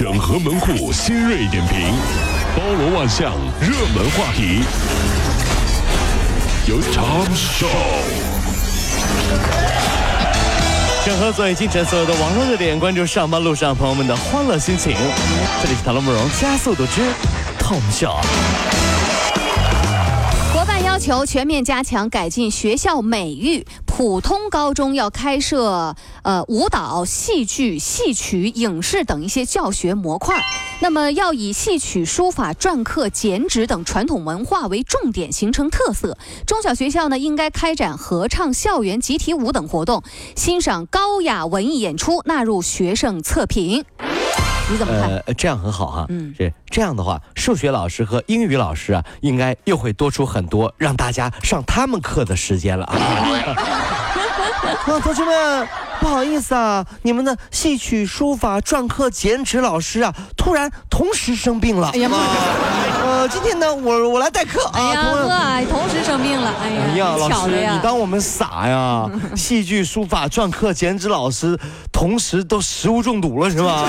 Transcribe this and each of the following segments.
整合门户新锐点评，包罗万象，热门话题。由 Tom Show 整合最精准所有的网络热点，关注上班路上朋友们的欢乐心情。这里是唐乐慕容加速度之 Tom Show。国办要求全面加强改进学校美育，普通高中要开设呃舞蹈、戏剧、戏曲、影视等一些教学模块。那么要以戏曲、书法、篆刻、剪纸等传统文化为重点，形成特色。中小学校呢，应该开展合唱、校园集体舞等活动，欣赏高雅文艺演出纳入学生测评。你怎么看？呃，这样很好哈。嗯是这样的话，数学老师和英语老师啊，应该又会多出很多让大家上他们课的时间了啊。啊，同学们，不好意思啊，你们的戏曲、书法、篆刻、剪纸老师啊，突然同时生病了。哎呀妈呀！呃，今天呢，我我来代课啊。哎呀同呵，同时生病了，哎哎呀，老师，你当我们傻呀？戏剧、书法、篆刻、剪纸老师同时都食物中毒了是吧？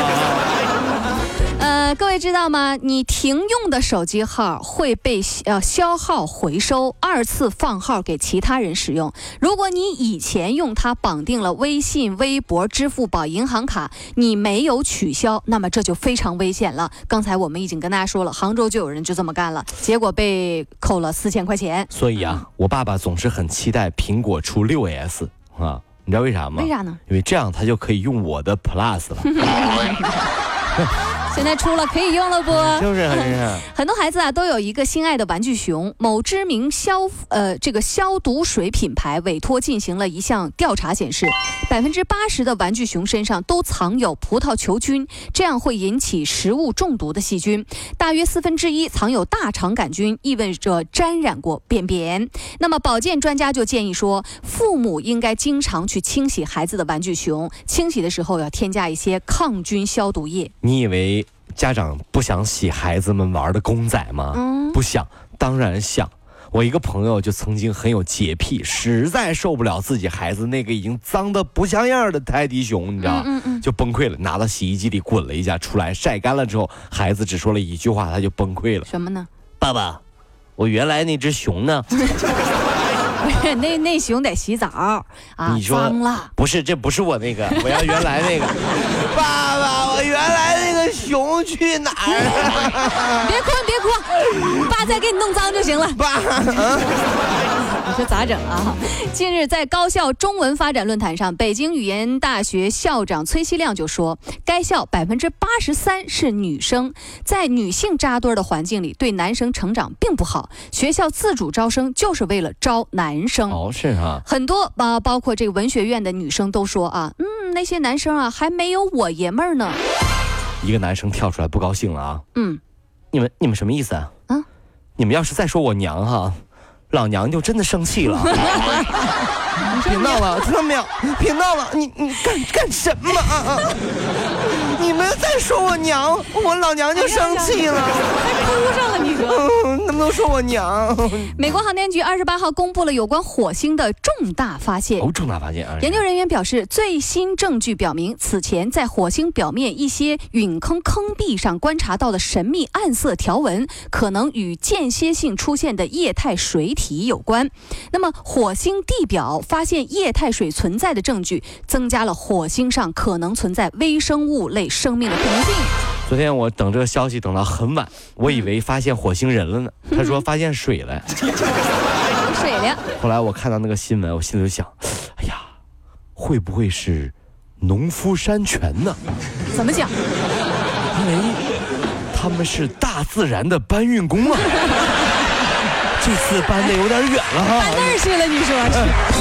呃，各位知道吗？你停用的手机号会被呃消耗回收，二次放号给其他人使用。如果你以前用它绑定了微信、微博、支付宝、银行卡，你没有取消，那么这就非常危险了。刚才我们已经跟大家说了，杭州就有人就这么干了，结果被扣了四千块钱。所以啊，我爸爸总是很期待苹果出六 S 啊，你知道为啥吗？为啥呢？因为这样他就可以用我的 Plus 了，现在出了可以用了不？是不是？是不是？很多孩子啊都有一个心爱的玩具熊。某知名消呃这个消毒水品牌委托进行了一项调查，显示百分之八十的玩具熊身上都藏有葡萄球菌，这样会引起食物中毒的细菌。大约四分之一藏有大肠杆菌，意味着沾染过便便。那么保健专家就建议说，父母应该经常去清洗孩子的玩具熊，清洗的时候要添加一些抗菌消毒液。你以为家长不想洗孩子们玩的公仔吗？嗯不想，当然想。我一个朋友就曾经很有洁癖，实在受不了自己孩子那个已经脏的不像样的泰迪熊，你知道，嗯嗯就崩溃了，拿到洗衣机里滚了一下，出来晒干了之后，孩子只说了一句话，他就崩溃了。什么呢？爸爸，我原来那只熊呢？那那熊得洗澡啊，你说脏了。不是，这不是我那个，我要原来那个。爸去哪儿了？别哭，别哭，爸再给你弄脏就行了。爸，你说咋整啊？近日在高校中文发展论坛上，北京语言大学校长崔希亮就说，该校百分之八十三是女生，在女性扎堆的环境里，对男生成长并不好。学校自主招生就是为了招男生。哦，是啊、很多啊、包括这个文学院的女生都说啊，嗯，那些男生啊还没有我爷们儿呢。一个男生跳出来不高兴了啊！嗯，你们你们什么意思啊？啊你们要是再说我娘哈，老娘就真的生气了。别闹了，听到没有？别闹了，你你干干什么啊？说我娘，我老娘就生气了。还哭上了，你说。嗯，能不能说我娘？美国航天局二十八号公布了有关火星的重大发现。哦，重大发现啊！研究人员表示，最新证据表明，此前在火星表面一些陨坑坑壁上观察到的神秘暗色条纹，可能与间歇性出现的液态水体有关。那么，火星地表发现液态水存在的证据，增加了火星上可能存在微生物类生命的昨天我等这个消息等到很晚，我以为发现火星人了呢。他说发现水了。有水了，后来我看到那个新闻，我心里就想，哎呀，会不会是农夫山泉呢？怎么讲？因为他们是大自然的搬运工啊。这次搬的有点远了哈。搬那儿去了？你说是？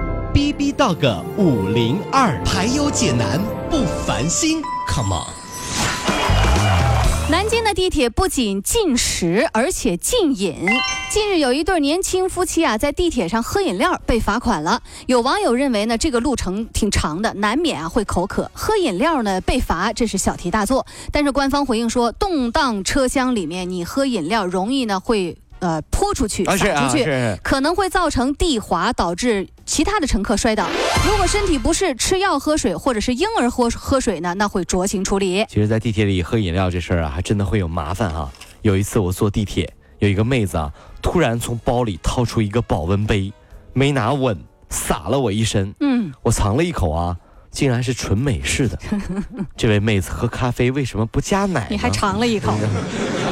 B B Dog 五零二，排忧解难不烦心，Come on！南京的地铁不仅禁食，而且禁饮。近日有一对年轻夫妻啊，在地铁上喝饮料被罚款了。有网友认为呢，这个路程挺长的，难免啊会口渴，喝饮料呢被罚，这是小题大做。但是官方回应说，动荡车厢里面你喝饮料容易呢会。呃，泼出去，洒出去，可能会造成地滑，导致其他的乘客摔倒。如果身体不适，吃药喝水，或者是婴儿喝喝水呢，那会酌情处理。其实，在地铁里喝饮料这事儿啊，还真的会有麻烦啊。有一次我坐地铁，有一个妹子啊，突然从包里掏出一个保温杯，没拿稳，洒了我一身。嗯，我尝了一口啊，竟然是纯美式的。这位妹子喝咖啡为什么不加奶？你还尝了一口。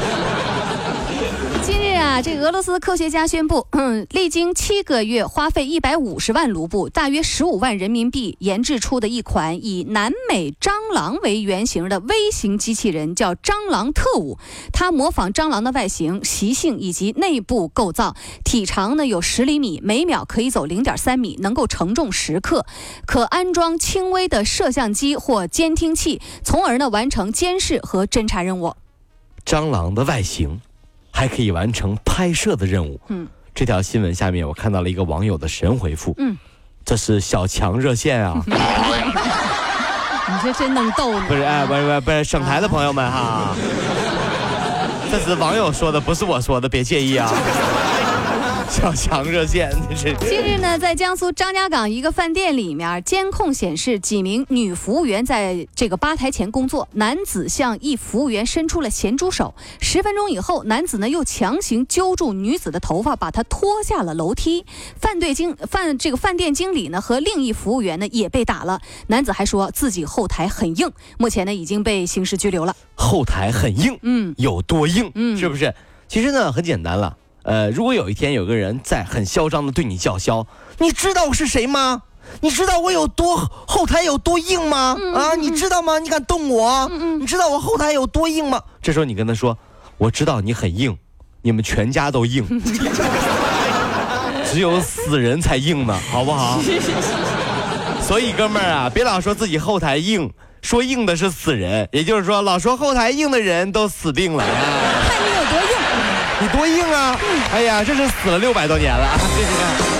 这俄罗斯科学家宣布，历经七个月，花费一百五十万卢布，大约十五万人民币研制出的一款以南美蟑螂为原型的微型机器人，叫蟑螂特务。它模仿蟑螂的外形、习性以及内部构造，体长呢有十厘米，每秒可以走零点三米，能够承重十克，可安装轻微的摄像机或监听器，从而呢完成监视和侦查任务。蟑螂的外形。还可以完成拍摄的任务。嗯，这条新闻下面我看到了一个网友的神回复。嗯，这是小强热线啊。你这真能逗不是哎，不是不是不是省台的朋友们哈，这是网友说的，不是我说的，别介意啊。小强热线，这是。近日呢，在江苏张家港一个饭店里面，监控显示几名女服务员在这个吧台前工作，男子向一服务员伸出了咸猪手。十分钟以后，男子呢又强行揪住女子的头发，把她拖下了楼梯。饭队经饭这个饭店经理呢和另一服务员呢也被打了。男子还说自己后台很硬，目前呢已经被刑事拘留了。后台很硬，嗯，有多硬？嗯，是不是？其实呢很简单了。呃，如果有一天有个人在很嚣张的对你叫嚣，你知道我是谁吗？你知道我有多后台有多硬吗？啊，你知道吗？你敢动我？你知道我后台有多硬吗？这时候你跟他说，我知道你很硬，你们全家都硬，只有死人才硬呢，好不好？所以哥们儿啊，别老说自己后台硬，说硬的是死人，也就是说，老说后台硬的人都死定了呀。你多硬啊！哎呀，这是死了六百多年了。